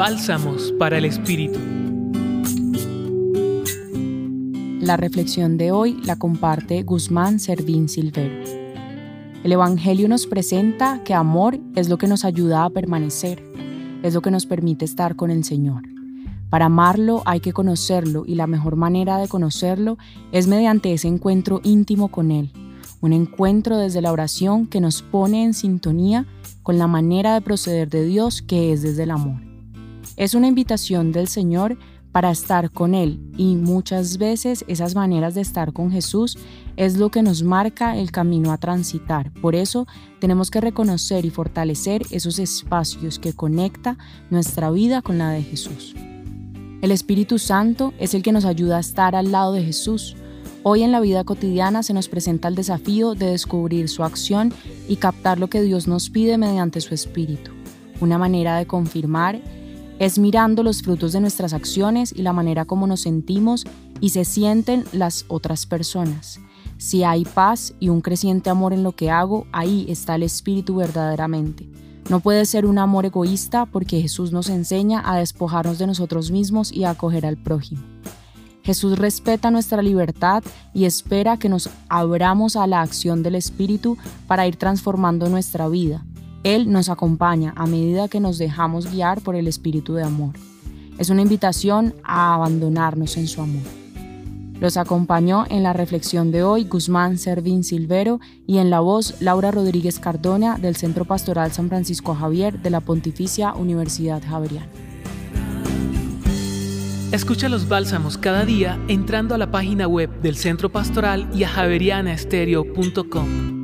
Bálsamos para el Espíritu. La reflexión de hoy la comparte Guzmán Servín Silvero. El Evangelio nos presenta que amor es lo que nos ayuda a permanecer, es lo que nos permite estar con el Señor. Para amarlo hay que conocerlo y la mejor manera de conocerlo es mediante ese encuentro íntimo con Él, un encuentro desde la oración que nos pone en sintonía con la manera de proceder de Dios que es desde el amor. Es una invitación del Señor para estar con Él y muchas veces esas maneras de estar con Jesús es lo que nos marca el camino a transitar. Por eso tenemos que reconocer y fortalecer esos espacios que conecta nuestra vida con la de Jesús. El Espíritu Santo es el que nos ayuda a estar al lado de Jesús. Hoy en la vida cotidiana se nos presenta el desafío de descubrir su acción y captar lo que Dios nos pide mediante su Espíritu. Una manera de confirmar es mirando los frutos de nuestras acciones y la manera como nos sentimos y se sienten las otras personas. Si hay paz y un creciente amor en lo que hago, ahí está el Espíritu verdaderamente. No puede ser un amor egoísta porque Jesús nos enseña a despojarnos de nosotros mismos y a acoger al prójimo. Jesús respeta nuestra libertad y espera que nos abramos a la acción del Espíritu para ir transformando nuestra vida, él nos acompaña a medida que nos dejamos guiar por el Espíritu de Amor. Es una invitación a abandonarnos en su amor. Los acompañó en la reflexión de hoy Guzmán Servín Silvero y en la voz Laura Rodríguez Cardona del Centro Pastoral San Francisco Javier de la Pontificia Universidad Javeriana. Escucha los bálsamos cada día entrando a la página web del Centro Pastoral y a javerianaestereo.com.